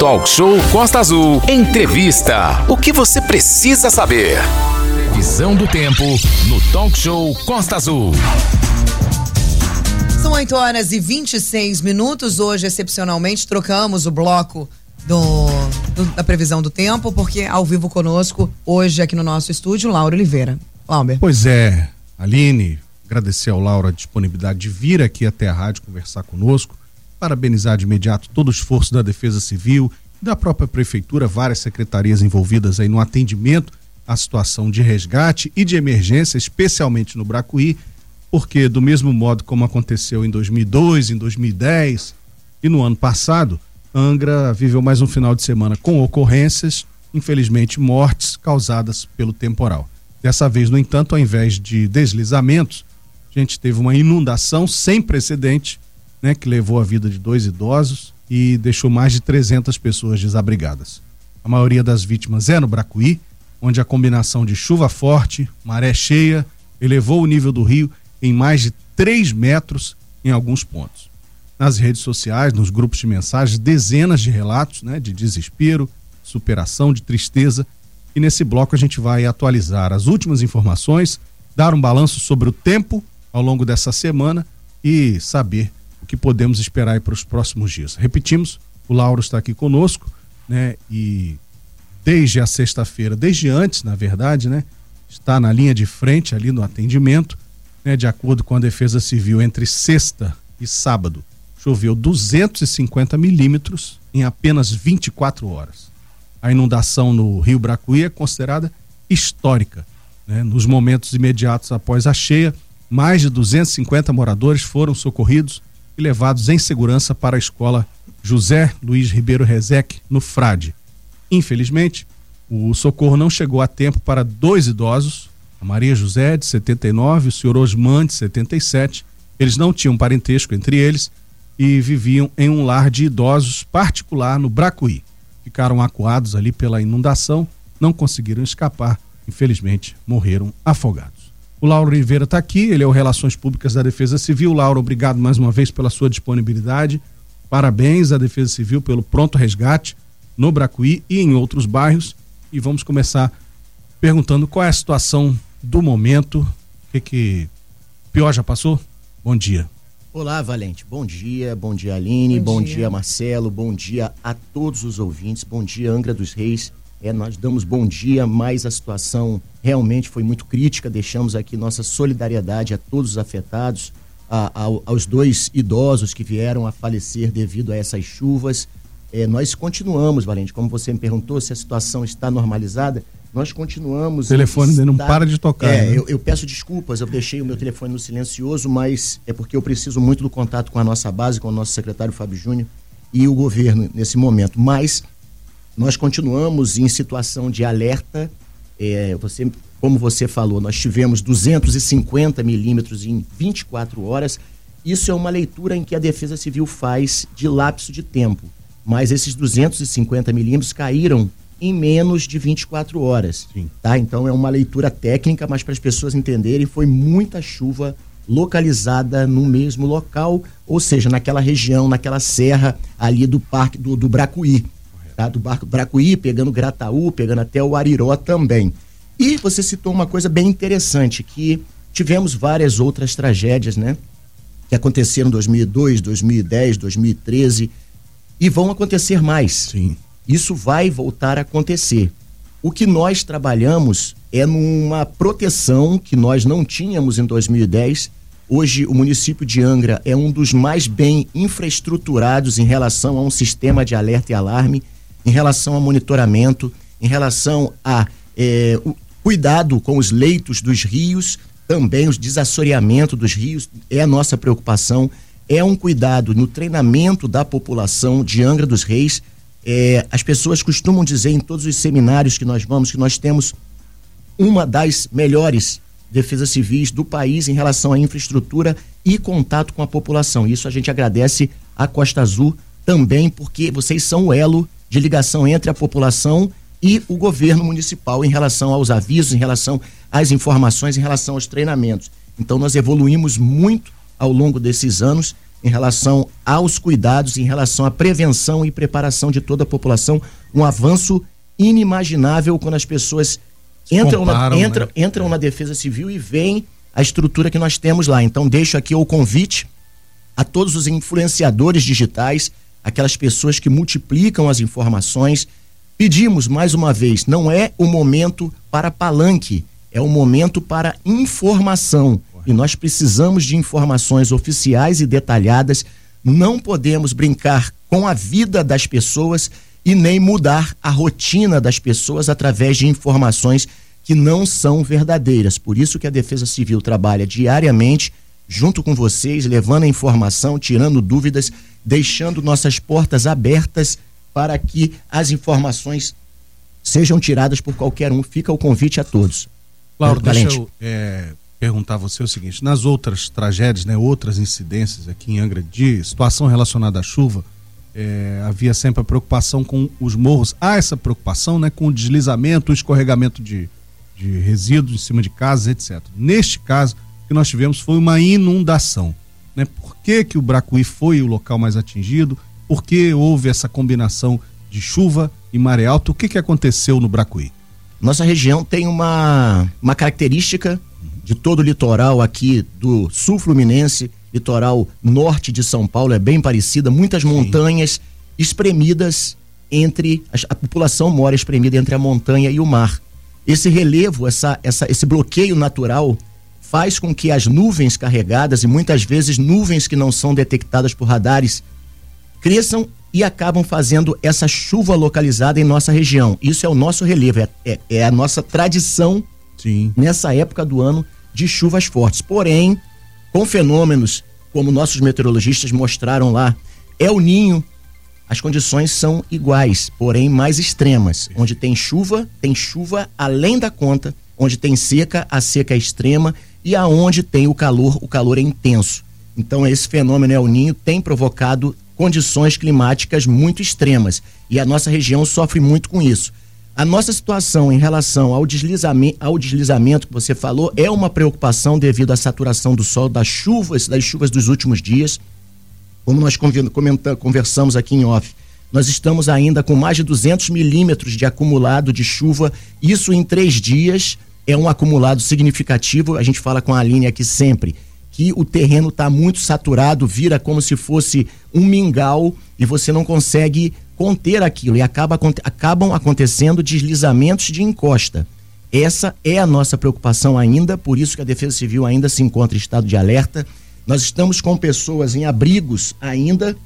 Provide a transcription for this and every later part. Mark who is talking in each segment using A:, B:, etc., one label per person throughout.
A: Talk Show Costa Azul. Entrevista. O que você precisa saber? Previsão do tempo no Talk Show Costa Azul.
B: São 8 horas e 26 minutos. Hoje, excepcionalmente, trocamos o bloco do, do, da previsão do tempo, porque ao vivo conosco, hoje aqui no nosso estúdio, Laura Oliveira. Lauber.
C: Pois é, Aline, agradecer ao Laura a disponibilidade de vir aqui até a rádio conversar conosco, parabenizar de imediato todo o esforço da Defesa Civil, da própria Prefeitura, várias secretarias envolvidas aí no atendimento à situação de resgate e de emergência, especialmente no Bracuí, porque do mesmo modo como aconteceu em 2002, em 2010 e no ano passado, Angra viveu mais um final de semana com ocorrências, infelizmente mortes causadas pelo temporal. Dessa vez, no entanto, ao invés de deslizamentos, a gente teve uma inundação sem precedente, né, que levou a vida de dois idosos e deixou mais de 300 pessoas desabrigadas. A maioria das vítimas é no Bracuí, onde a combinação de chuva forte, maré cheia, elevou o nível do rio em mais de 3 metros em alguns pontos. Nas redes sociais, nos grupos de mensagens, dezenas de relatos né, de desespero, superação, de tristeza e nesse bloco a gente vai atualizar as últimas informações, dar um balanço sobre o tempo ao longo dessa semana e saber que podemos esperar para os próximos dias. Repetimos, o Lauro está aqui conosco, né? E desde a sexta-feira, desde antes, na verdade, né? Está na linha de frente ali no atendimento, né? De acordo com a Defesa Civil, entre sexta e sábado, choveu 250 milímetros em apenas 24 horas a inundação no Rio Bracuí é considerada histórica. Né? Nos momentos imediatos após a cheia, mais de 250 moradores foram socorridos e levados em segurança para a escola José Luiz Ribeiro Rezec, no Frade. Infelizmente, o socorro não chegou a tempo para dois idosos, a Maria José, de 79, e o senhor Osman, de 77. Eles não tinham parentesco entre eles e viviam em um lar de idosos particular no Bracuí ficaram acuados ali pela inundação, não conseguiram escapar, infelizmente morreram afogados. O Lauro Oliveira está aqui, ele é o Relações Públicas da Defesa Civil. Lauro, obrigado mais uma vez pela sua disponibilidade. Parabéns à Defesa Civil pelo pronto resgate no Bracuí e em outros bairros. E vamos começar perguntando qual é a situação do momento. O que, que pior já passou? Bom dia.
D: Olá, Valente. Bom dia, bom dia, Aline, bom, bom dia. dia. Marcelo, bom dia a todos os ouvintes, bom dia, Angra dos Reis. É, nós damos bom dia, mas a situação realmente foi muito crítica. Deixamos aqui nossa solidariedade a todos os afetados, a, a, aos dois idosos que vieram a falecer devido a essas chuvas. É, nós continuamos, Valente, como você me perguntou, se a situação está normalizada nós continuamos.
C: O telefone estar... não para de tocar.
D: É, né? eu, eu, peço desculpas, eu deixei o meu telefone no silencioso, mas é porque eu preciso muito do contato com a nossa base, com o nosso secretário Fábio Júnior e o governo nesse momento. Mas nós continuamos em situação de alerta. É, você, como você falou, nós tivemos 250 milímetros em 24 horas. Isso é uma leitura em que a Defesa Civil faz de lapso de tempo. Mas esses 250 milímetros caíram em menos de 24 horas. Sim. Tá? Então é uma leitura técnica, mas para as pessoas entenderem, foi muita chuva localizada no mesmo local, ou seja, naquela região, naquela serra ali do parque do, do Bracuí. Tá? Do barco Bracuí, pegando Grataú, pegando até o Ariró também. E você citou uma coisa bem interessante, que tivemos várias outras tragédias, né? Que aconteceram em 2002, 2010, 2013 e vão acontecer mais.
C: Sim.
D: Isso vai voltar a acontecer. O que nós trabalhamos é numa proteção que nós não tínhamos em 2010. Hoje, o município de Angra é um dos mais bem infraestruturados em relação a um sistema de alerta e alarme, em relação a monitoramento, em relação a é, cuidado com os leitos dos rios, também os desassoreamento dos rios é a nossa preocupação. É um cuidado no treinamento da população de Angra dos Reis é, as pessoas costumam dizer em todos os seminários que nós vamos que nós temos uma das melhores defesas civis do país em relação à infraestrutura e contato com a população. Isso a gente agradece à Costa Azul também, porque vocês são o elo de ligação entre a população e o governo municipal em relação aos avisos, em relação às informações, em relação aos treinamentos. Então nós evoluímos muito ao longo desses anos em relação aos cuidados, em relação à prevenção e preparação de toda a população. Um avanço inimaginável quando as pessoas entram, Comparam, na, entram, né? entram na Defesa Civil e veem a estrutura que nós temos lá. Então, deixo aqui o convite a todos os influenciadores digitais, aquelas pessoas que multiplicam as informações. Pedimos mais uma vez, não é o momento para palanque, é o momento para informação. E nós precisamos de informações oficiais e detalhadas. Não podemos brincar com a vida das pessoas e nem mudar a rotina das pessoas através de informações que não são verdadeiras. Por isso que a Defesa Civil trabalha diariamente junto com vocês, levando a informação, tirando dúvidas, deixando nossas portas abertas para que as informações sejam tiradas por qualquer um. Fica o convite a todos.
C: Laura, deixa eu é, perguntar a você o seguinte: nas outras tragédias, né, outras incidências aqui em Angra de situação relacionada à chuva, é, havia sempre a preocupação com os morros. Há essa preocupação né, com o deslizamento, o escorregamento de, de resíduos em cima de casas, etc. Neste caso, que nós tivemos foi uma inundação. Né? Por que, que o Bracuí foi o local mais atingido? Por que houve essa combinação de chuva e maré alta? O que, que aconteceu no Bracuí?
D: Nossa região tem uma, uma característica de todo o litoral aqui do sul fluminense, litoral norte de São Paulo, é bem parecida, muitas Sim. montanhas espremidas entre. A, a população mora espremida entre a montanha e o mar esse relevo, essa, essa, esse bloqueio natural faz com que as nuvens carregadas e muitas vezes nuvens que não são detectadas por radares cresçam e acabam fazendo essa chuva localizada em nossa região. Isso é o nosso relevo, é, é, é a nossa tradição Sim. nessa época do ano de chuvas fortes. Porém, com fenômenos como nossos meteorologistas mostraram lá, é o ninho as condições são iguais, porém mais extremas. Onde tem chuva, tem chuva além da conta. Onde tem seca, a seca é extrema. E aonde tem o calor, o calor é intenso. Então, esse fenômeno El Ninho tem provocado condições climáticas muito extremas. E a nossa região sofre muito com isso. A nossa situação em relação ao deslizamento, ao deslizamento que você falou é uma preocupação devido à saturação do solo, das chuvas, das chuvas dos últimos dias como nós conversamos aqui em off, nós estamos ainda com mais de 200 milímetros de acumulado de chuva. Isso em três dias é um acumulado significativo. A gente fala com a Aline aqui sempre que o terreno está muito saturado, vira como se fosse um mingau e você não consegue conter aquilo e acaba, acabam acontecendo deslizamentos de encosta. Essa é a nossa preocupação ainda, por isso que a Defesa Civil ainda se encontra em estado de alerta nós estamos com pessoas em abrigos ainda.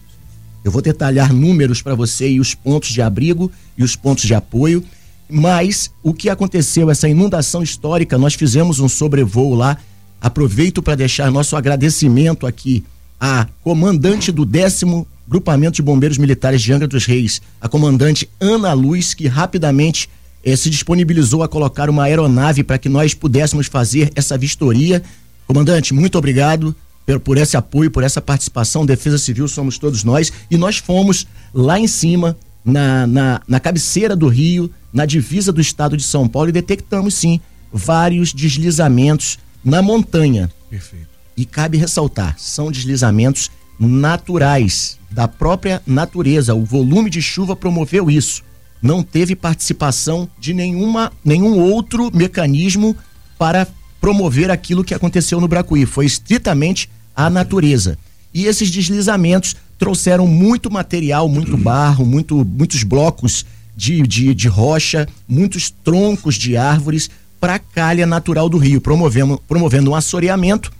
D: Eu vou detalhar números para você e os pontos de abrigo e os pontos de apoio. Mas o que aconteceu, essa inundação histórica, nós fizemos um sobrevoo lá. Aproveito para deixar nosso agradecimento aqui à comandante do décimo Grupamento de Bombeiros Militares de Angra dos Reis, a comandante Ana Luz, que rapidamente eh, se disponibilizou a colocar uma aeronave para que nós pudéssemos fazer essa vistoria. Comandante, muito obrigado por, por esse apoio, por essa participação. Defesa Civil somos todos nós. E nós fomos lá em cima, na, na, na cabeceira do rio, na divisa do estado de São Paulo, e detectamos sim vários deslizamentos na montanha. Perfeito. E cabe ressaltar, são deslizamentos naturais, da própria natureza. O volume de chuva promoveu isso. Não teve participação de nenhuma, nenhum outro mecanismo para promover aquilo que aconteceu no Bracuí. Foi estritamente a natureza. E esses deslizamentos trouxeram muito material, muito barro, muito, muitos blocos de, de, de rocha, muitos troncos de árvores para a calha natural do rio, promovendo, promovendo um assoreamento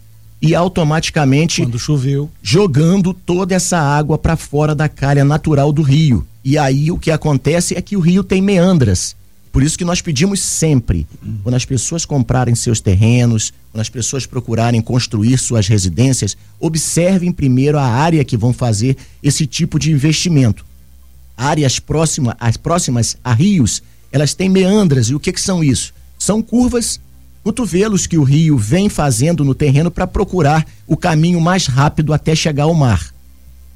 D: e automaticamente
C: quando choveu
D: jogando toda essa água para fora da calha natural do rio. E aí o que acontece é que o rio tem meandras por isso que nós pedimos sempre, quando as pessoas comprarem seus terrenos, quando as pessoas procurarem construir suas residências, observem primeiro a área que vão fazer esse tipo de investimento. Áreas próximas, as próximas a rios, elas têm meandras. E o que, que são isso? São curvas, cotovelos que o rio vem fazendo no terreno para procurar o caminho mais rápido até chegar ao mar.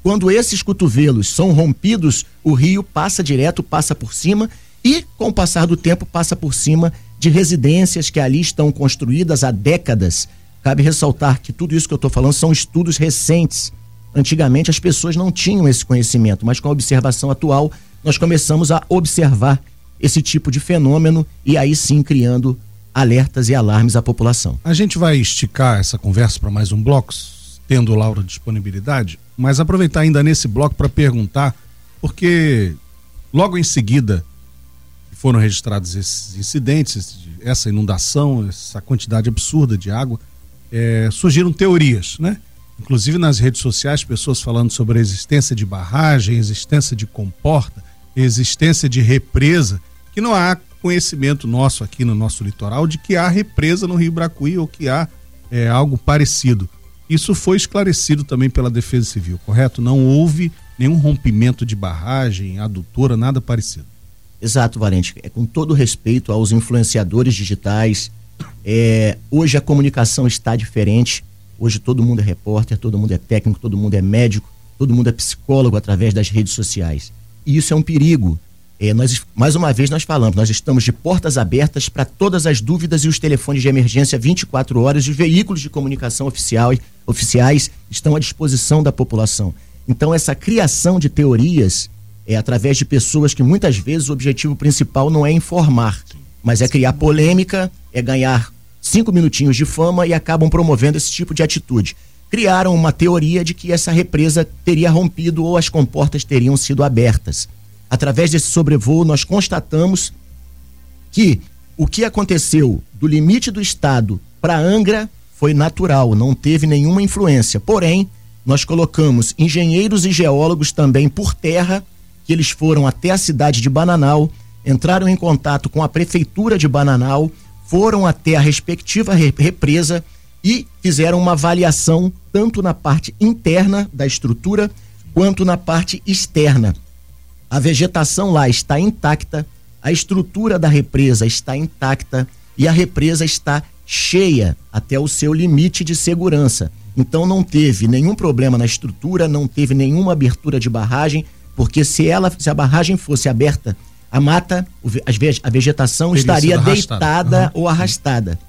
D: Quando esses cotovelos são rompidos, o rio passa direto, passa por cima e, com o passar do tempo, passa por cima de residências que ali estão construídas há décadas. Cabe ressaltar que tudo isso que eu estou falando são estudos recentes. Antigamente as pessoas não tinham esse conhecimento, mas com a observação atual nós começamos a observar esse tipo de fenômeno e aí sim criando alertas e alarmes à população.
C: A gente vai esticar essa conversa para mais um bloco, tendo Laura disponibilidade, mas aproveitar ainda nesse bloco para perguntar, porque logo em seguida foram registrados esses incidentes, essa inundação, essa quantidade absurda de água, é, surgiram teorias, né? Inclusive nas redes sociais, pessoas falando sobre a existência de barragem, existência de comporta, existência de represa, que não há conhecimento nosso aqui no nosso litoral de que há represa no Rio Bracuí ou que há é, algo parecido. Isso foi esclarecido também pela Defesa Civil, correto? Não houve nenhum rompimento de barragem, adutora, nada parecido.
D: Exato, Valente. É, com todo respeito aos influenciadores digitais, é, hoje a comunicação está diferente. Hoje todo mundo é repórter, todo mundo é técnico, todo mundo é médico, todo mundo é psicólogo através das redes sociais. E isso é um perigo. É, nós, mais uma vez nós falamos, nós estamos de portas abertas para todas as dúvidas e os telefones de emergência 24 horas e os veículos de comunicação oficial, oficiais estão à disposição da população. Então essa criação de teorias é através de pessoas que muitas vezes o objetivo principal não é informar, mas é criar polêmica, é ganhar cinco minutinhos de fama e acabam promovendo esse tipo de atitude. Criaram uma teoria de que essa represa teria rompido ou as comportas teriam sido abertas. Através desse sobrevoo, nós constatamos que o que aconteceu do limite do estado para Angra foi natural, não teve nenhuma influência. Porém, nós colocamos engenheiros e geólogos também por terra, que eles foram até a cidade de Bananal, entraram em contato com a prefeitura de Bananal, foram até a respectiva represa e fizeram uma avaliação tanto na parte interna da estrutura quanto na parte externa. A vegetação lá está intacta, a estrutura da represa está intacta e a represa está cheia até o seu limite de segurança. Então não teve nenhum problema na estrutura, não teve nenhuma abertura de barragem, porque se ela, se a barragem fosse aberta, a mata, a vegetação Teria estaria deitada uhum. ou arrastada.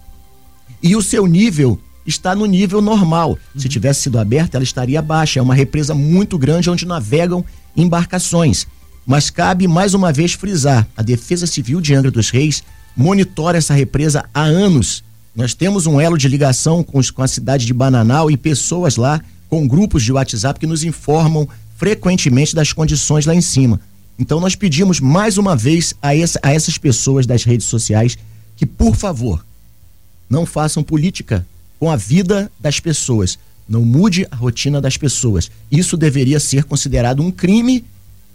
D: E o seu nível está no nível normal. Uhum. Se tivesse sido aberta, ela estaria baixa. É uma represa muito grande onde navegam embarcações. Mas cabe mais uma vez frisar: a Defesa Civil de Angra dos Reis monitora essa represa há anos. Nós temos um elo de ligação com, os, com a cidade de Bananal e pessoas lá com grupos de WhatsApp que nos informam frequentemente das condições lá em cima. Então nós pedimos mais uma vez a, essa, a essas pessoas das redes sociais que, por favor, não façam política com a vida das pessoas. Não mude a rotina das pessoas. Isso deveria ser considerado um crime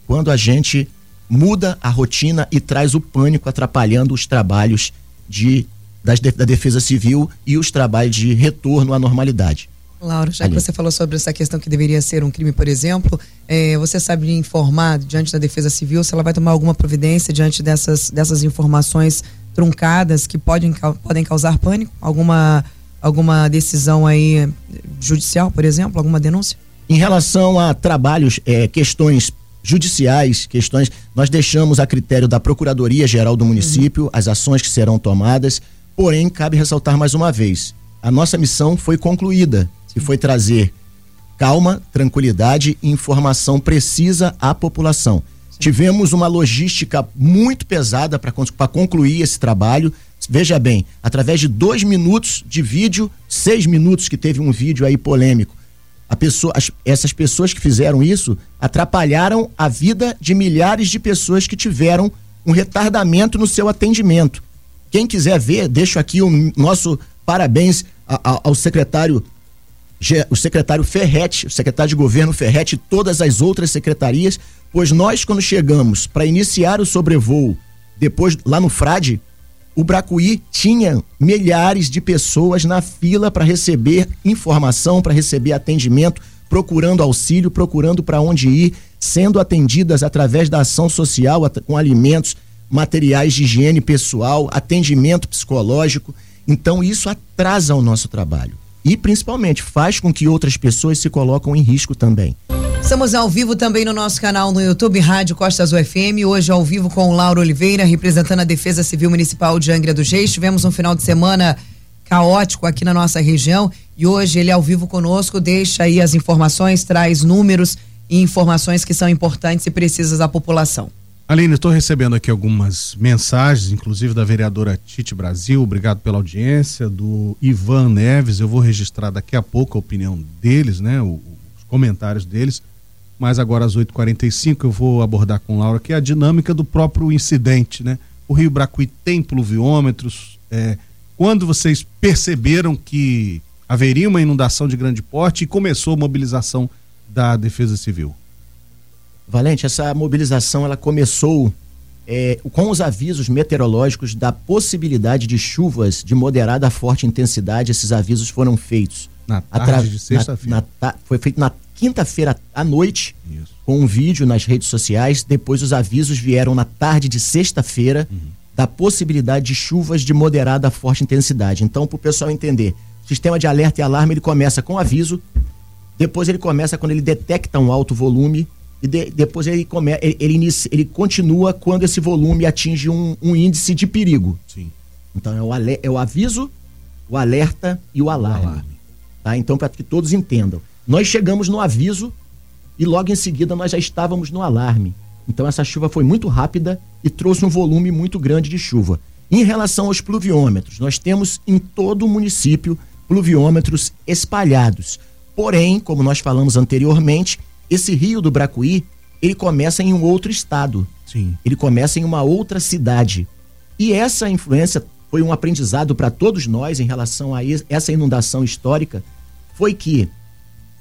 D: quando a gente muda a rotina e traz o pânico atrapalhando os trabalhos de, das, da Defesa Civil e os trabalhos de retorno à normalidade.
B: Laura, já Ali. que você falou sobre essa questão que deveria ser um crime, por exemplo, é, você sabe informar diante da Defesa Civil se ela vai tomar alguma providência diante dessas, dessas informações truncadas que podem, podem causar pânico? Alguma, alguma decisão aí judicial, por exemplo? Alguma denúncia?
D: Em relação a trabalhos, é, questões judiciais, questões, nós deixamos a critério da Procuradoria Geral do município uhum. as ações que serão tomadas, porém cabe ressaltar mais uma vez, a nossa missão foi concluída e foi trazer calma, tranquilidade e informação precisa à população. Sim. Tivemos uma logística muito pesada para concluir esse trabalho. Veja bem, através de dois minutos de vídeo, seis minutos que teve um vídeo aí polêmico, a pessoa, as, essas pessoas que fizeram isso atrapalharam a vida de milhares de pessoas que tiveram um retardamento no seu atendimento. Quem quiser ver, deixo aqui o nosso parabéns a, a, ao secretário o secretário Ferretti, o secretário de governo Ferretti e todas as outras secretarias, pois nós quando chegamos para iniciar o sobrevoo, depois lá no Frade, o Bracuí tinha milhares de pessoas na fila para receber informação, para receber atendimento, procurando auxílio, procurando para onde ir, sendo atendidas através da ação social com alimentos, materiais de higiene pessoal, atendimento psicológico. Então isso atrasa o nosso trabalho e principalmente faz com que outras pessoas se colocam em risco também.
B: Estamos ao vivo também no nosso canal no YouTube Rádio Costa Azul FM, hoje ao vivo com o Lauro Oliveira, representando a Defesa Civil Municipal de Angra dos Reis. Tivemos um final de semana caótico aqui na nossa região e hoje ele ao vivo conosco deixa aí as informações, traz números e informações que são importantes e precisas à população.
C: Aline, estou recebendo aqui algumas mensagens, inclusive da vereadora Tite Brasil, obrigado pela audiência, do Ivan Neves, eu vou registrar daqui a pouco a opinião deles, né, os comentários deles, mas agora às 8h45 eu vou abordar com Laura que é a dinâmica do próprio incidente, né? O Rio Bracuí tem pluviômetros, é, quando vocês perceberam que haveria uma inundação de grande porte e começou a mobilização da Defesa Civil?
D: Valente, essa mobilização ela começou é, com os avisos meteorológicos da possibilidade de chuvas de moderada a forte intensidade. Esses avisos foram feitos
C: na tarde de sexta-feira.
D: Foi feito na quinta-feira à noite, Isso. com um vídeo nas redes sociais. Depois os avisos vieram na tarde de sexta-feira uhum. da possibilidade de chuvas de moderada a forte intensidade. Então, para o pessoal entender, o sistema de alerta e alarme ele começa com aviso, depois ele começa quando ele detecta um alto volume e de, depois ele, come, ele, ele, inicia, ele, continua quando esse volume atinge um, um índice de perigo.
C: Sim.
D: Então é o, é o aviso, o alerta e o alarme. O alarme. Tá? Então, para que todos entendam. Nós chegamos no aviso e logo em seguida nós já estávamos no alarme. Então essa chuva foi muito rápida e trouxe um volume muito grande de chuva. Em relação aos pluviômetros, nós temos em todo o município pluviômetros espalhados. Porém, como nós falamos anteriormente, esse rio do Bracuí, ele começa em um outro estado.
C: Sim.
D: Ele começa em uma outra cidade. E essa influência foi um aprendizado para todos nós em relação a essa inundação histórica, foi que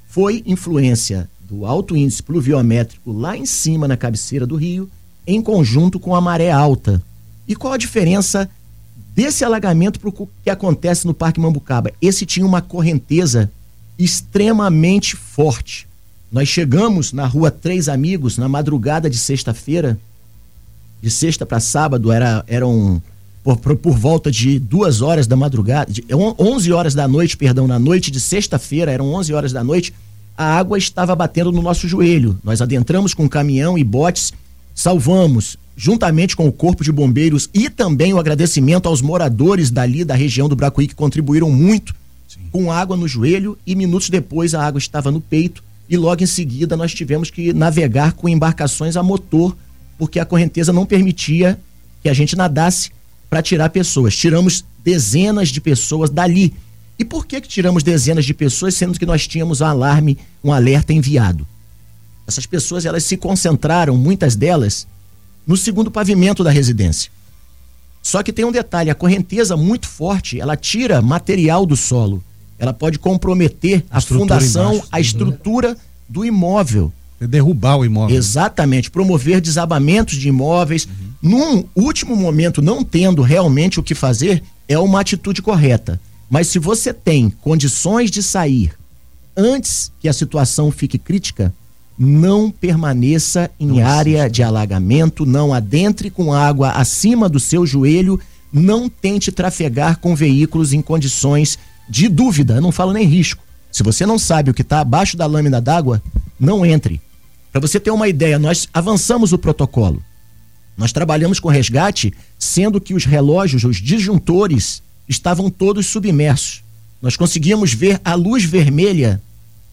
D: foi influência do alto índice pluviométrico lá em cima na cabeceira do rio, em conjunto com a maré alta. E qual a diferença desse alagamento para o que acontece no Parque Mambucaba? Esse tinha uma correnteza extremamente forte. Nós chegamos na rua Três Amigos na madrugada de sexta-feira, de sexta para sábado, era, eram por, por, por, volta de duas horas da madrugada, de, 11 horas da noite, perdão, na noite de sexta-feira, eram 11 horas da noite, a água estava batendo no nosso joelho. Nós adentramos com caminhão e botes, salvamos, juntamente com o Corpo de Bombeiros e também o agradecimento aos moradores dali da região do Bracuí que contribuíram muito Sim. com água no joelho e minutos depois a água estava no peito e logo em seguida nós tivemos que navegar com embarcações a motor, porque a correnteza não permitia que a gente nadasse para tirar pessoas. Tiramos dezenas de pessoas dali. E por que que tiramos dezenas de pessoas sendo que nós tínhamos um alarme, um alerta enviado? Essas pessoas elas se concentraram, muitas delas, no segundo pavimento da residência. Só que tem um detalhe, a correnteza muito forte, ela tira material do solo ela pode comprometer a, a fundação, embaixo, a estrutura do imóvel.
C: É derrubar o imóvel.
D: Exatamente, promover desabamentos de imóveis. Uhum. Num último momento, não tendo realmente o que fazer, é uma atitude correta. Mas se você tem condições de sair antes que a situação fique crítica, não permaneça em não área existe. de alagamento, não adentre com água acima do seu joelho, não tente trafegar com veículos em condições de dúvida, eu não falo nem risco. Se você não sabe o que está abaixo da lâmina d'água, não entre. Para você ter uma ideia, nós avançamos o protocolo. Nós trabalhamos com resgate, sendo que os relógios, os disjuntores, estavam todos submersos. Nós conseguíamos ver a luz vermelha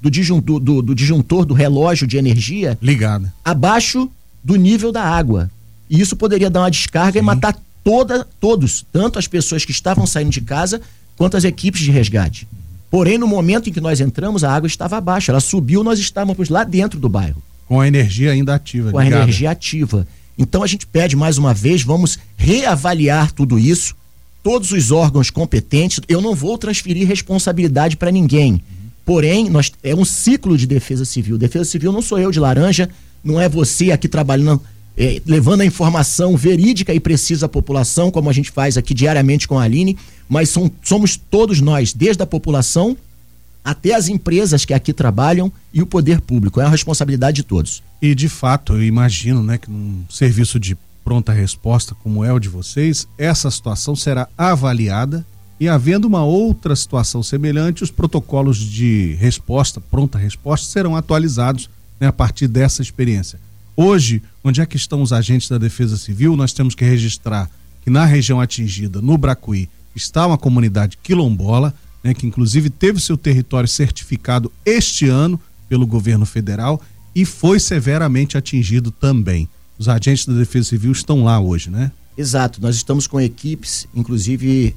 D: do disjuntor do, do, disjuntor do relógio de energia
C: ligada
D: abaixo do nível da água. E isso poderia dar uma descarga Sim. e matar toda, todos, tanto as pessoas que estavam saindo de casa quanto as equipes de resgate. Porém, no momento em que nós entramos, a água estava abaixo. Ela subiu, nós estávamos lá dentro do bairro.
C: Com a energia ainda ativa.
D: Com ligada. a energia ativa. Então a gente pede mais uma vez, vamos reavaliar tudo isso. Todos os órgãos competentes, eu não vou transferir responsabilidade para ninguém. Porém, nós é um ciclo de defesa civil. Defesa civil não sou eu de laranja, não é você aqui trabalhando é, levando a informação verídica e precisa à população, como a gente faz aqui diariamente com a Aline, mas são, somos todos nós, desde a população até as empresas que aqui trabalham e o poder público. É uma responsabilidade de todos.
C: E de fato, eu imagino né, que num serviço de pronta resposta como é o de vocês, essa situação será avaliada e havendo uma outra situação semelhante, os protocolos de resposta, pronta resposta, serão atualizados né, a partir dessa experiência. Hoje, onde é que estão os agentes da Defesa Civil? Nós temos que registrar que na região atingida, no Bracuí, está uma comunidade quilombola, né, que inclusive teve seu território certificado este ano pelo governo federal e foi severamente atingido também. Os agentes da Defesa Civil estão lá hoje, né?
D: Exato, nós estamos com equipes, inclusive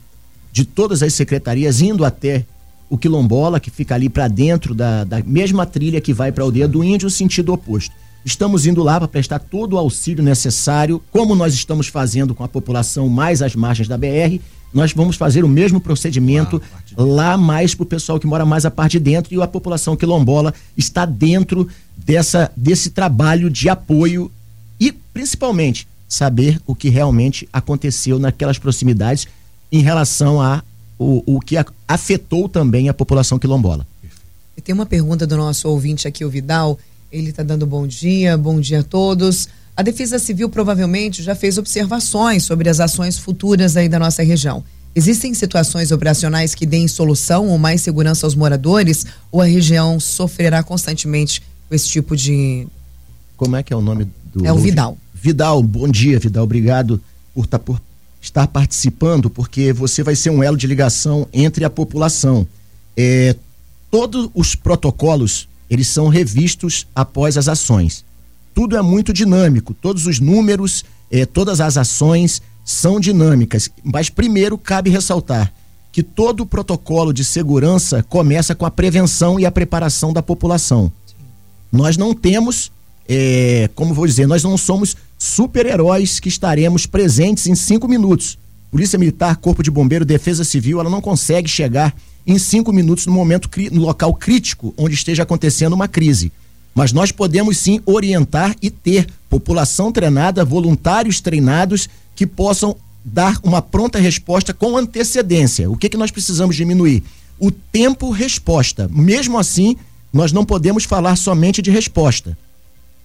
D: de todas as secretarias, indo até o quilombola, que fica ali para dentro da, da mesma trilha que vai para a aldeia do índio, sentido oposto. Estamos indo lá para prestar todo o auxílio necessário, como nós estamos fazendo com a população mais às margens da BR. Nós vamos fazer o mesmo procedimento ah, lá mais para o pessoal que mora mais a parte de dentro e a população quilombola está dentro dessa, desse trabalho de apoio e, principalmente, saber o que realmente aconteceu naquelas proximidades em relação a o, o que a, afetou também a população quilombola.
B: Tem uma pergunta do nosso ouvinte aqui, o Vidal. Ele está dando bom dia, bom dia a todos. A Defesa Civil provavelmente já fez observações sobre as ações futuras aí da nossa região. Existem situações operacionais que deem solução ou mais segurança aos moradores ou a região sofrerá constantemente com esse tipo de.
D: Como é que é o nome do.
B: É o Vidal.
D: Vidal, bom dia, Vidal. Obrigado por, tá, por estar participando, porque você vai ser um elo de ligação entre a população. É, todos os protocolos, eles são revistos após as ações. Tudo é muito dinâmico, todos os números, é, todas as ações são dinâmicas. Mas primeiro cabe ressaltar que todo o protocolo de segurança começa com a prevenção e a preparação da população. Sim. Nós não temos, é, como vou dizer, nós não somos super-heróis que estaremos presentes em cinco minutos. Polícia Militar, Corpo de Bombeiro, Defesa Civil, ela não consegue chegar em cinco minutos no momento no local crítico onde esteja acontecendo uma crise. Mas nós podemos sim orientar e ter população treinada, voluntários treinados que possam dar uma pronta resposta com antecedência. O que, que nós precisamos diminuir? O tempo resposta. Mesmo assim, nós não podemos falar somente de resposta.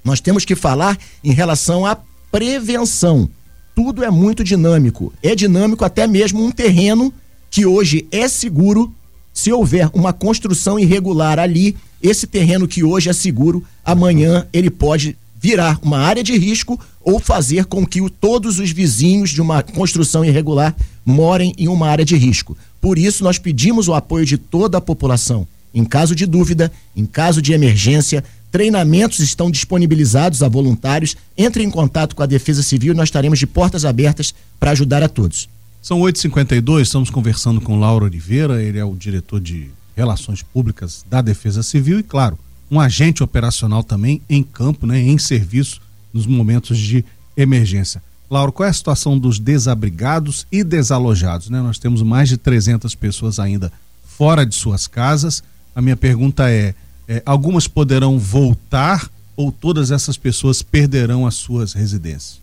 D: Nós temos que falar em relação à prevenção. Tudo é muito dinâmico. É dinâmico até mesmo um terreno que hoje é seguro. Se houver uma construção irregular ali, esse terreno que hoje é seguro, amanhã ele pode virar uma área de risco ou fazer com que o, todos os vizinhos de uma construção irregular morem em uma área de risco. Por isso, nós pedimos o apoio de toda a população. Em caso de dúvida, em caso de emergência, Treinamentos estão disponibilizados a voluntários. Entre em contato com a Defesa Civil e nós estaremos de portas abertas para ajudar a todos.
C: São 8h52, estamos conversando com Lauro Oliveira, ele é o diretor de Relações Públicas da Defesa Civil e, claro, um agente operacional também em campo, né, em serviço nos momentos de emergência. Lauro, qual é a situação dos desabrigados e desalojados? Né? Nós temos mais de 300 pessoas ainda fora de suas casas. A minha pergunta é: é, algumas poderão voltar ou todas essas pessoas perderão as suas residências?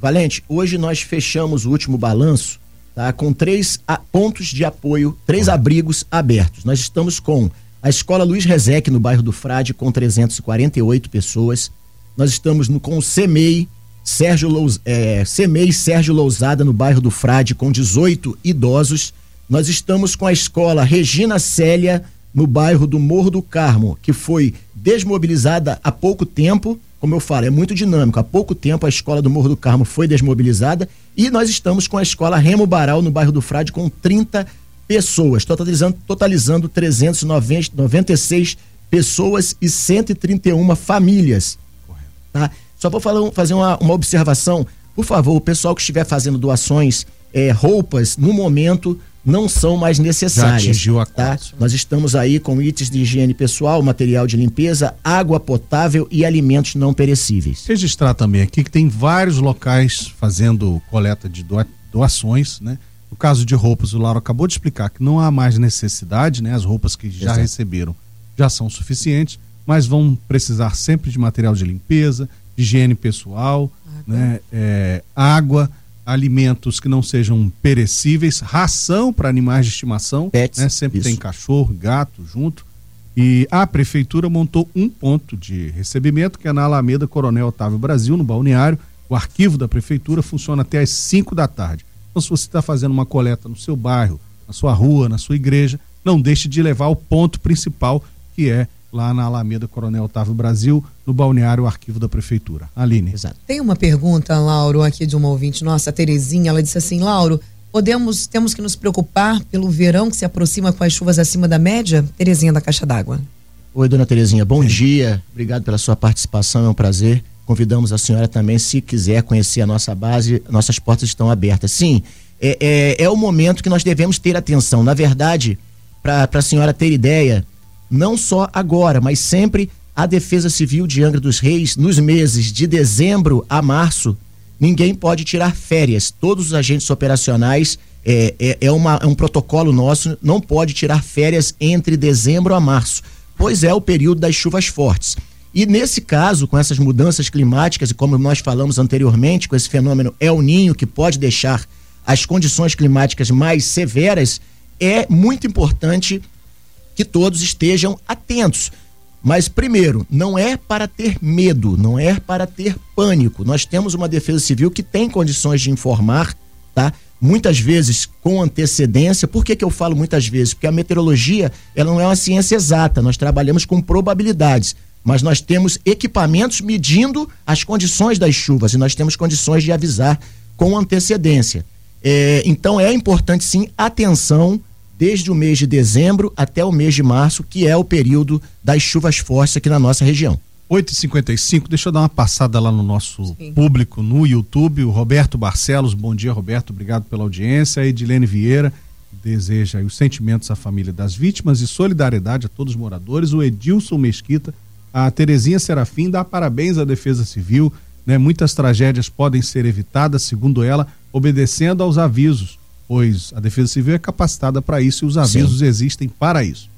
D: Valente, hoje nós fechamos o último balanço tá, com três pontos de apoio, três ah. abrigos abertos. Nós estamos com a Escola Luiz Rezec, no bairro do Frade, com 348 pessoas. Nós estamos no, com o CEMEI, Sérgio Lous, é, CEMEI Sérgio Lousada, no bairro do Frade, com 18 idosos. Nós estamos com a escola Regina Célia, no bairro do Morro do Carmo, que foi desmobilizada há pouco tempo. Como eu falo, é muito dinâmico. Há pouco tempo a escola do Morro do Carmo foi desmobilizada e nós estamos com a escola Remo Baral no bairro do Frade com 30 pessoas, totalizando, totalizando 396 pessoas e 131 famílias. Tá? Só vou falar, fazer uma, uma observação. Por favor, o pessoal que estiver fazendo doações, é, roupas, no momento, não são mais necessárias. Já atingiu a tá? Nós estamos aí com itens de higiene pessoal, material de limpeza, água potável e alimentos não perecíveis.
C: Registrar também aqui que tem vários locais fazendo coleta de doações, né? No caso de roupas, o Lauro acabou de explicar que não há mais necessidade, né? As roupas que já Exato. receberam já são suficientes, mas vão precisar sempre de material de limpeza, de higiene pessoal, água. né? É, água alimentos que não sejam perecíveis, ração para animais de estimação, Pets, né? Sempre isso. tem cachorro, gato junto. E a prefeitura montou um ponto de recebimento que é na Alameda Coronel Otávio Brasil, no balneário. O arquivo da prefeitura funciona até às 5 da tarde. Então, se você está fazendo uma coleta no seu bairro, na sua rua, na sua igreja, não deixe de levar o ponto principal, que é lá na Alameda Coronel Otávio Brasil, no balneário Arquivo da Prefeitura. Aline.
B: Exato. Tem uma pergunta, Lauro, aqui de uma ouvinte nossa, a Terezinha, ela disse assim, Lauro, Podemos, temos que nos preocupar pelo verão que se aproxima com as chuvas acima da média? Terezinha da Caixa d'Água.
D: Oi, dona Terezinha, bom dia. Obrigado pela sua participação, é um prazer. Convidamos a senhora também, se quiser conhecer a nossa base, nossas portas estão abertas. Sim, é, é, é o momento que nós devemos ter atenção. Na verdade, para a senhora ter ideia, não só agora, mas sempre a Defesa Civil de Angra dos Reis, nos meses de dezembro a março, ninguém pode tirar férias. Todos os agentes operacionais, é, é, é, uma, é um protocolo nosso, não pode tirar férias entre dezembro a março, pois é o período das chuvas fortes. E nesse caso, com essas mudanças climáticas, e como nós falamos anteriormente, com esse fenômeno El Ninho, que pode deixar as condições climáticas mais severas, é muito importante que todos estejam atentos. Mas, primeiro, não é para ter medo, não é para ter pânico. Nós temos uma defesa civil que tem condições de informar, tá? Muitas vezes com antecedência. Por que, que eu falo muitas vezes? Porque a meteorologia ela não é uma ciência exata, nós trabalhamos com probabilidades. Mas nós temos equipamentos medindo as condições das chuvas e nós temos condições de avisar com antecedência. É, então é importante sim atenção desde o mês de dezembro até o mês de março, que é o período das chuvas fortes aqui na nossa região.
C: 8h55, deixa eu dar uma passada lá no nosso Sim. público no YouTube. O Roberto Barcelos, bom dia, Roberto, obrigado pela audiência. A Edilene Vieira deseja os sentimentos à família das vítimas e solidariedade a todos os moradores. O Edilson Mesquita, a Terezinha Serafim dá parabéns à Defesa Civil. Né? Muitas tragédias podem ser evitadas, segundo ela, obedecendo aos avisos pois a Defesa Civil é capacitada para isso e os avisos Sim. existem para isso.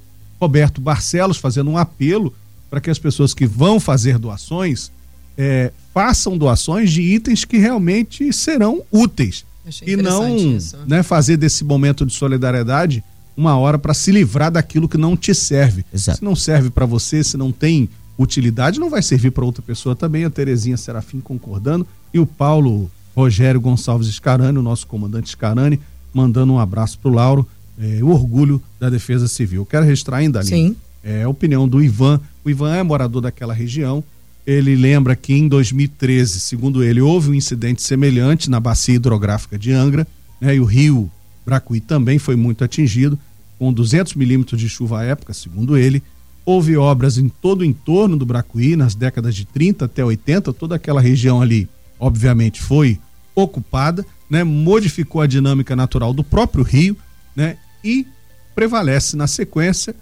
C: Roberto Barcelos fazendo um apelo para que as pessoas que vão fazer doações é, façam doações de itens que realmente serão úteis e não né, fazer desse momento de solidariedade uma hora para se livrar daquilo que não te serve. Exato. Se não serve para você, se não tem utilidade, não vai servir para outra pessoa também. A Terezinha Serafim concordando e o Paulo Rogério Gonçalves Scarani, o nosso comandante Scarani, mandando um abraço para o Lauro, é, o orgulho da Defesa Civil. Quero registrar ainda ali Sim. É, a opinião do Ivan. O Ivan é morador daquela região. Ele lembra que em 2013, segundo ele, houve um incidente semelhante na bacia hidrográfica de Angra, né, e o rio Bracuí também foi muito atingido, com 200 milímetros de chuva à época, segundo ele. Houve obras em todo o entorno do Bracuí, nas décadas de 30 até 80, toda aquela região ali, obviamente, foi ocupada né, modificou a dinâmica natural do próprio rio, né, e prevalece na sequência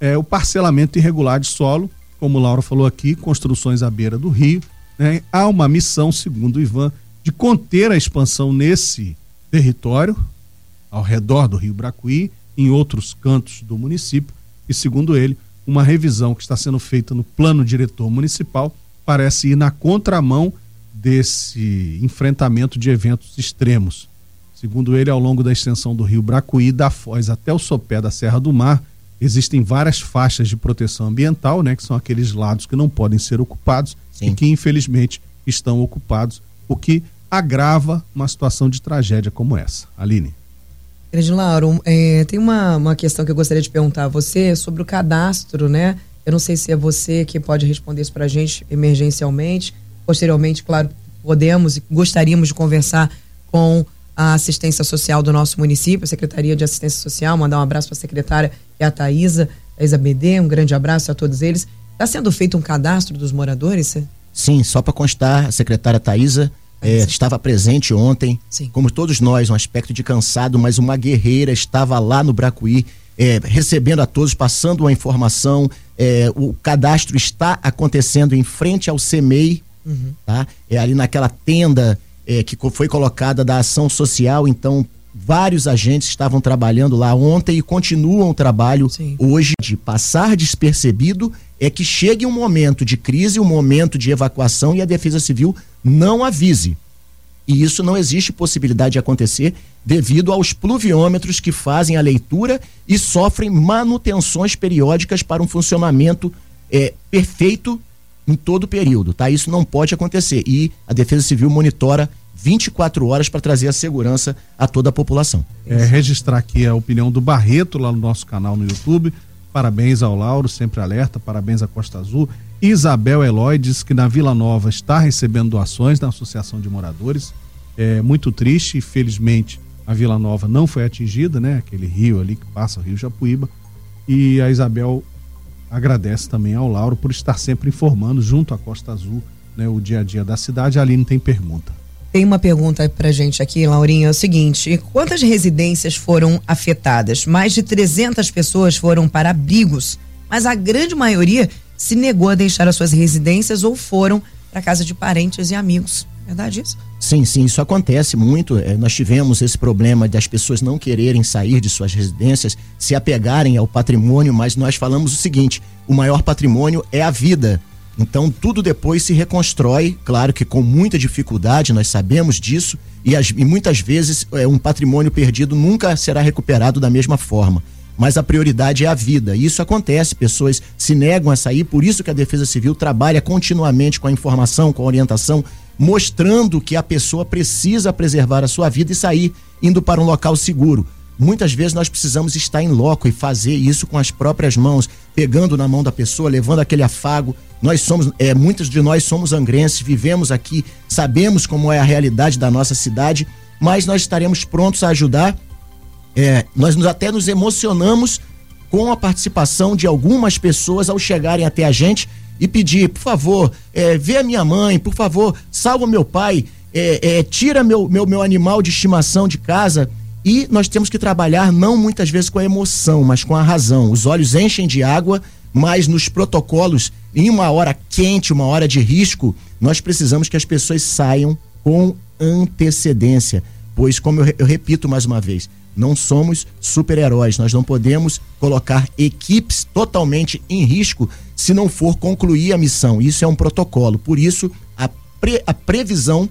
C: é, o parcelamento irregular de solo, como Laura falou aqui, construções à beira do rio. Né, há uma missão, segundo o Ivan, de conter a expansão nesse território, ao redor do rio Bracuí, em outros cantos do município, e segundo ele, uma revisão que está sendo feita no plano diretor municipal parece ir na contramão desse enfrentamento de eventos extremos. Segundo ele, ao longo da extensão do rio Bracuí, da Foz até o sopé da Serra do Mar, existem várias faixas de proteção ambiental, né, que são aqueles lados que não podem ser ocupados Sim. e que infelizmente estão ocupados, o que agrava uma situação de tragédia como essa. Aline.
B: Grande Lauro, é, tem uma, uma questão que eu gostaria de perguntar a você sobre o cadastro, né? Eu não sei se é você que pode responder isso para a gente emergencialmente, Posteriormente, claro, podemos e gostaríamos de conversar com a assistência social do nosso município, a Secretaria de Assistência Social, mandar um abraço para a secretária e a Thaisa, Thaisa BD, um grande abraço a todos eles. Está sendo feito um cadastro dos moradores?
D: Sim, só para constar, a secretária Thaisa é, estava presente ontem, Sim. como todos nós, um aspecto de cansado, mas uma guerreira estava lá no Bracuí, é, recebendo a todos, passando uma informação. É, o cadastro está acontecendo em frente ao CEMEI, Uhum. Tá? É ali naquela tenda é, que foi colocada da ação social, então vários agentes estavam trabalhando lá ontem e continuam o trabalho Sim. hoje de passar despercebido é que chegue um momento de crise, um momento de evacuação e a Defesa Civil não avise. E isso não existe possibilidade de acontecer devido aos pluviômetros que fazem a leitura e sofrem manutenções periódicas para um funcionamento é, perfeito em todo o período, tá? Isso não pode acontecer e a Defesa Civil monitora 24 horas para trazer a segurança a toda a população.
C: É, registrar aqui a opinião do Barreto lá no nosso canal no YouTube. Parabéns ao Lauro, sempre alerta. Parabéns à Costa Azul. Isabel Eloy diz que na Vila Nova está recebendo doações da Associação de Moradores. É muito triste, infelizmente A Vila Nova não foi atingida, né? Aquele rio ali que passa o Rio Japuíba. E a Isabel agradece também ao Lauro por estar sempre informando junto à Costa Azul né, o dia a dia da cidade. A Aline tem pergunta.
B: Tem uma pergunta pra gente aqui, Laurinha, é o seguinte: quantas residências foram afetadas? Mais de 300 pessoas foram para abrigos, mas a grande maioria se negou a deixar as suas residências ou foram para casa de parentes e amigos. Verdade isso?
D: Sim, sim, isso acontece muito. É, nós tivemos esse problema das pessoas não quererem sair de suas residências, se apegarem ao patrimônio, mas nós falamos o seguinte: o maior patrimônio é a vida. Então tudo depois se reconstrói, claro que com muita dificuldade, nós sabemos disso, e, as, e muitas vezes é, um patrimônio perdido nunca será recuperado da mesma forma. Mas a prioridade é a vida. E isso acontece, pessoas se negam a sair, por isso que a Defesa Civil trabalha continuamente com a informação, com a orientação, mostrando que a pessoa precisa preservar a sua vida e sair indo para um local seguro. Muitas vezes nós precisamos estar em loco e fazer isso com as próprias mãos, pegando na mão da pessoa, levando aquele afago. Nós somos, é, muitos de nós somos angrenses, vivemos aqui, sabemos como é a realidade da nossa cidade, mas nós estaremos prontos a ajudar. É, nós nos, até nos emocionamos com a participação de algumas pessoas ao chegarem até a gente e pedir, por favor, é, vê a minha mãe, por favor, salva meu pai, é, é, tira meu, meu, meu animal de estimação de casa. E nós temos que trabalhar não muitas vezes com a emoção, mas com a razão. Os olhos enchem de água, mas nos protocolos, em uma hora quente, uma hora de risco, nós precisamos que as pessoas saiam com antecedência. Pois, como eu, eu repito mais uma vez, não somos super-heróis. Nós não podemos colocar equipes totalmente em risco se não for concluir a missão. Isso é um protocolo. Por isso, a, pre, a previsão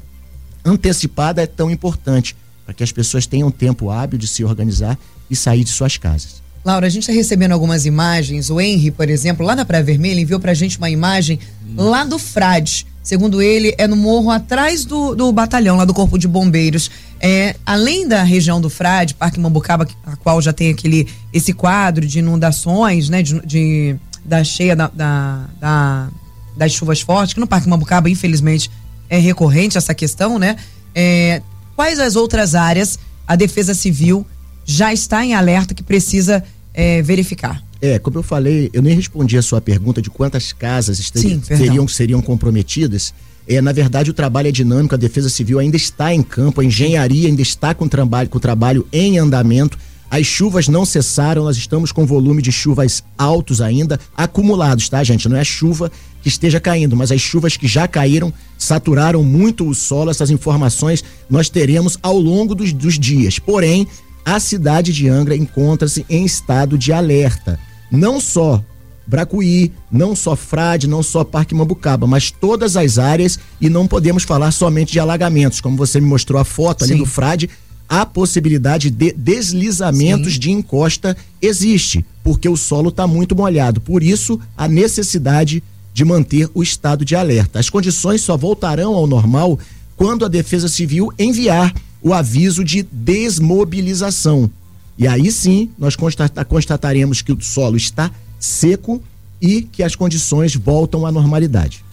D: antecipada é tão importante para que as pessoas tenham tempo hábil de se organizar e sair de suas casas.
B: Laura, a gente está recebendo algumas imagens. O Henry, por exemplo, lá na Praia Vermelha, enviou para a gente uma imagem lá do Frade. Segundo ele, é no morro atrás do, do batalhão, lá do Corpo de Bombeiros. É, além da região do Frade, Parque Mambucaba, a qual já tem aquele esse quadro de inundações, né? De, de da cheia da, da, da, das chuvas fortes, que no Parque Mambucaba, infelizmente, é recorrente essa questão, né? É, Quais as outras áreas a Defesa Civil já está em alerta que precisa é, verificar?
D: É, como eu falei, eu nem respondi a sua pergunta de quantas casas Sim, teriam, seriam comprometidas. É, na verdade, o trabalho é dinâmico, a Defesa Civil ainda está em campo, a engenharia ainda está com o trabalho, com o trabalho em andamento. As chuvas não cessaram, nós estamos com volume de chuvas altos ainda, acumulados, tá, gente? Não é chuva que esteja caindo, mas as chuvas que já caíram saturaram muito o solo. Essas informações nós teremos ao longo dos, dos dias. Porém, a cidade de Angra encontra-se em estado de alerta. Não só Bracuí, não só Frade, não só Parque Mambucaba, mas todas as áreas e não podemos falar somente de alagamentos, como você me mostrou a foto ali Sim. do Frade, a possibilidade de deslizamentos Sim. de encosta existe, porque o solo está muito molhado. Por isso, a necessidade de manter o estado de alerta. As condições só voltarão ao normal quando a Defesa Civil enviar o aviso de desmobilização. E aí sim, nós constataremos que o solo está seco e que as condições voltam à normalidade.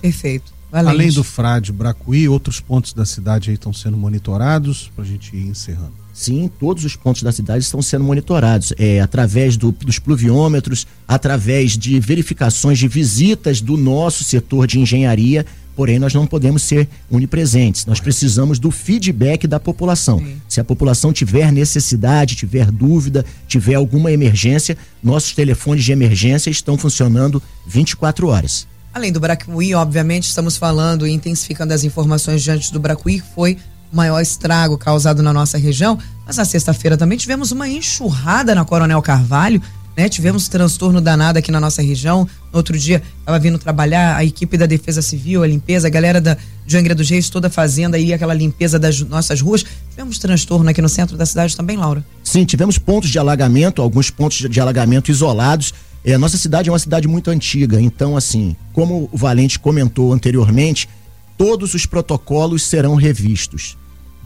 B: Perfeito.
C: Valente. Além do Frade, Bracuí, outros pontos da cidade aí estão sendo monitorados para a gente ir encerrando.
D: Sim, todos os pontos da cidade estão sendo monitorados, é, através do, dos pluviômetros, através de verificações de visitas do nosso setor de engenharia, porém nós não podemos ser onipresentes, nós precisamos do feedback da população. Sim. Se a população tiver necessidade, tiver dúvida, tiver alguma emergência, nossos telefones de emergência estão funcionando 24 horas.
B: Além do Bracuí, obviamente, estamos falando e intensificando as informações diante do Bracuí, que foi o maior estrago causado na nossa região. Mas na sexta-feira também tivemos uma enxurrada na Coronel Carvalho, né? Tivemos transtorno danado aqui na nossa região. No outro dia, estava vindo trabalhar a equipe da Defesa Civil, a limpeza, a galera da, de Angra dos Reis toda fazendo aí aquela limpeza das nossas ruas. Tivemos transtorno aqui no centro da cidade também, Laura?
D: Sim, tivemos pontos de alagamento, alguns pontos de alagamento isolados é, a nossa cidade é uma cidade muito antiga, então, assim, como o Valente comentou anteriormente, todos os protocolos serão revistos.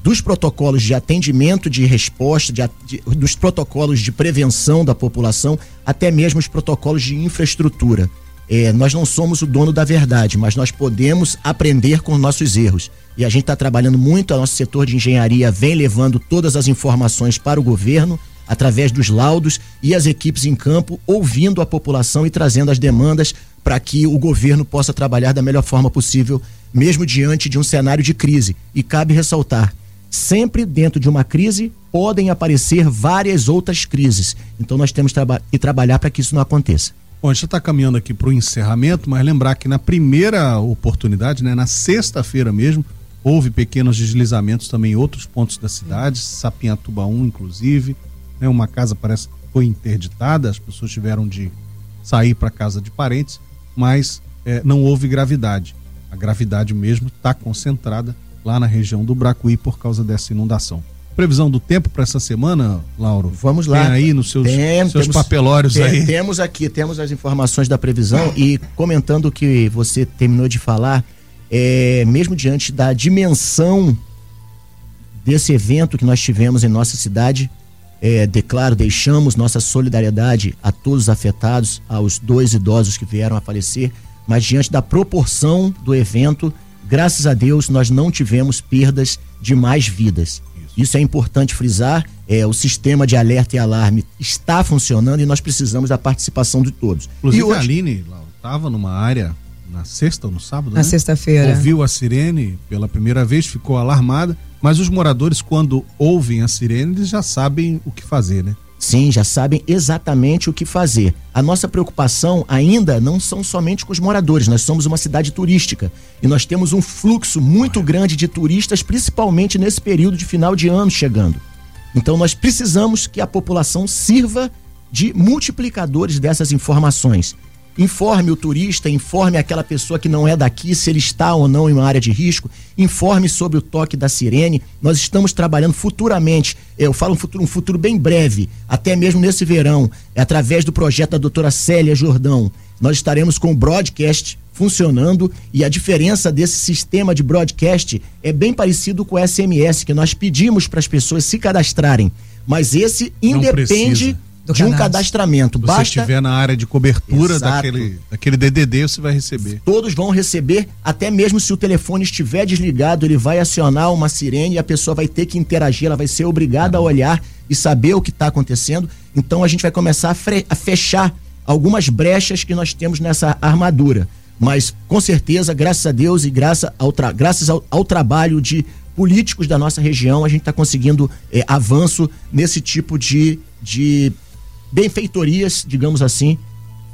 D: Dos protocolos de atendimento, de resposta, de, de, dos protocolos de prevenção da população, até mesmo os protocolos de infraestrutura. é, nós não somos o dono da verdade, mas nós podemos aprender com nossos erros. E a gente está trabalhando muito, o nosso setor de engenharia vem levando todas as informações para o governo, através dos laudos e as equipes em campo, ouvindo a população e trazendo as demandas para que o governo possa trabalhar da melhor forma possível, mesmo diante de um cenário de crise. E cabe ressaltar: sempre dentro de uma crise podem aparecer várias outras crises. Então nós temos que trabalhar para que isso não aconteça.
C: Bom, a gente está caminhando aqui para o encerramento, mas lembrar que na primeira oportunidade, né, na sexta-feira mesmo, houve pequenos deslizamentos também em outros pontos da cidade, Sapinhatuba 1, inclusive. Né, uma casa parece que foi interditada, as pessoas tiveram de sair para casa de parentes, mas é, não houve gravidade. A gravidade mesmo está concentrada lá na região do Bracuí por causa dessa inundação previsão do tempo para essa semana, Lauro?
D: Vamos lá.
C: Tem aí nos seus,
D: tem,
C: seus
D: temos,
C: papelórios
D: tem,
C: aí.
D: Temos aqui, temos as informações da previsão e comentando o que você terminou de falar, é, mesmo diante da dimensão desse evento que nós tivemos em nossa cidade, é, declaro, deixamos nossa solidariedade a todos os afetados, aos dois idosos que vieram a falecer, mas diante da proporção do evento, graças a Deus, nós não tivemos perdas de mais vidas. Isso é importante frisar. É, o sistema de alerta e alarme está funcionando e nós precisamos da participação de todos.
C: Inclusive,
D: e hoje...
C: a Aline estava numa área na sexta ou no sábado?
B: Na
C: né?
B: sexta-feira.
C: Ouviu a sirene pela primeira vez, ficou alarmada, mas os moradores, quando ouvem a sirene, eles já sabem o que fazer, né?
D: Sim, já sabem exatamente o que fazer. A nossa preocupação ainda não são somente com os moradores, nós somos uma cidade turística e nós temos um fluxo muito grande de turistas, principalmente nesse período de final de ano chegando. Então nós precisamos que a população sirva de multiplicadores dessas informações. Informe o turista, informe aquela pessoa que não é daqui se ele está ou não em uma área de risco, informe sobre o toque da sirene. Nós estamos trabalhando futuramente, eu falo um futuro, um futuro bem breve, até mesmo nesse verão, através do projeto da doutora Célia Jordão. Nós estaremos com o broadcast funcionando e a diferença desse sistema de broadcast é bem parecido com o SMS, que nós pedimos para as pessoas se cadastrarem. Mas esse independe de cadastro. um cadastramento.
C: Se você
D: Basta...
C: estiver na área de cobertura daquele, daquele DDD, você vai receber.
D: Todos vão receber, até mesmo se o telefone estiver desligado, ele vai acionar uma sirene e a pessoa vai ter que interagir, ela vai ser obrigada a olhar e saber o que está acontecendo. Então a gente vai começar a, a fechar algumas brechas que nós temos nessa armadura. Mas com certeza, graças a Deus e graças ao, tra graças ao, ao trabalho de políticos da nossa região, a gente está conseguindo é, avanço nesse tipo de, de benfeitorias, digamos assim,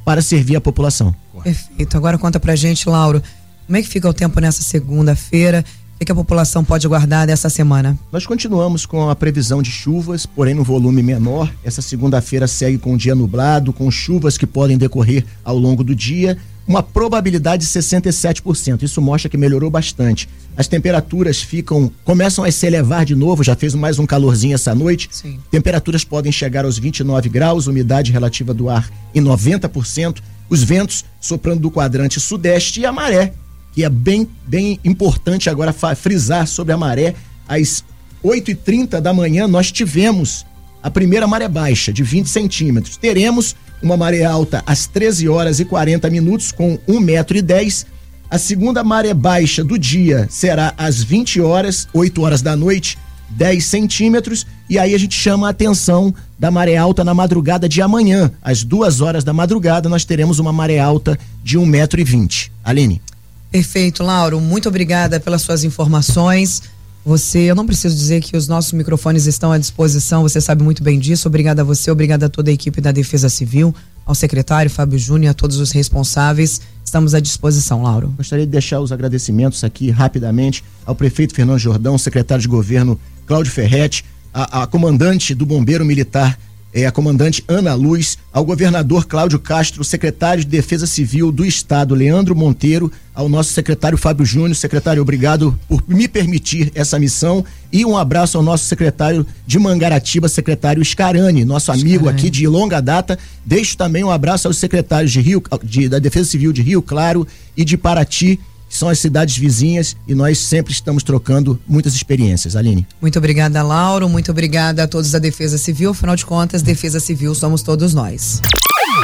D: para servir a população.
B: Perfeito. Agora conta pra gente, Lauro, como é que fica o tempo nessa segunda-feira? O que a população pode aguardar dessa semana?
D: Nós continuamos com a previsão de chuvas, porém no volume menor. Essa segunda-feira segue com o dia nublado, com chuvas que podem decorrer ao longo do dia uma probabilidade de 67%. Isso mostra que melhorou bastante. As temperaturas ficam começam a se elevar de novo, já fez mais um calorzinho essa noite.
B: Sim.
D: Temperaturas podem chegar aos 29 graus, umidade relativa do ar em 90%, os ventos soprando do quadrante sudeste e a maré, que é bem bem importante agora frisar sobre a maré, às 8h30 da manhã nós tivemos a primeira maré baixa de 20 centímetros. Teremos uma maré alta às 13 horas e 40 minutos com 1 metro e 10. A segunda maré baixa do dia será às 20 horas, 8 horas da noite, 10 centímetros. E aí a gente chama a atenção da maré alta na madrugada de amanhã. Às 2 horas da madrugada, nós teremos uma maré alta de 1 metro e 20. Aline.
B: Perfeito, Lauro. Muito obrigada pelas suas informações. Você, eu não preciso dizer que os nossos microfones estão à disposição, você sabe muito bem disso. Obrigada a você, obrigada a toda a equipe da Defesa Civil, ao secretário Fábio Júnior, a todos os responsáveis. Estamos à disposição, Lauro.
D: Gostaria de deixar os agradecimentos aqui rapidamente ao prefeito Fernando Jordão, secretário de governo Cláudio Ferretti, a, a comandante do Bombeiro Militar é, a comandante Ana Luz, ao governador Cláudio Castro, secretário de Defesa Civil do Estado, Leandro Monteiro, ao nosso secretário Fábio Júnior. Secretário, obrigado por me permitir essa missão. E um abraço ao nosso secretário de Mangaratiba, secretário Scarani, nosso amigo aqui de longa data. Deixo também um abraço aos secretários de Rio, de, da Defesa Civil de Rio Claro e de Paraty são as cidades vizinhas e nós sempre estamos trocando muitas experiências. Aline.
B: Muito obrigada, Lauro. Muito obrigada a todos da Defesa Civil. Afinal de contas, Defesa Civil somos todos nós.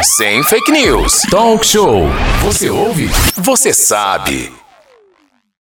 A: Sem fake news. Talk show. Você ouve? Você sabe.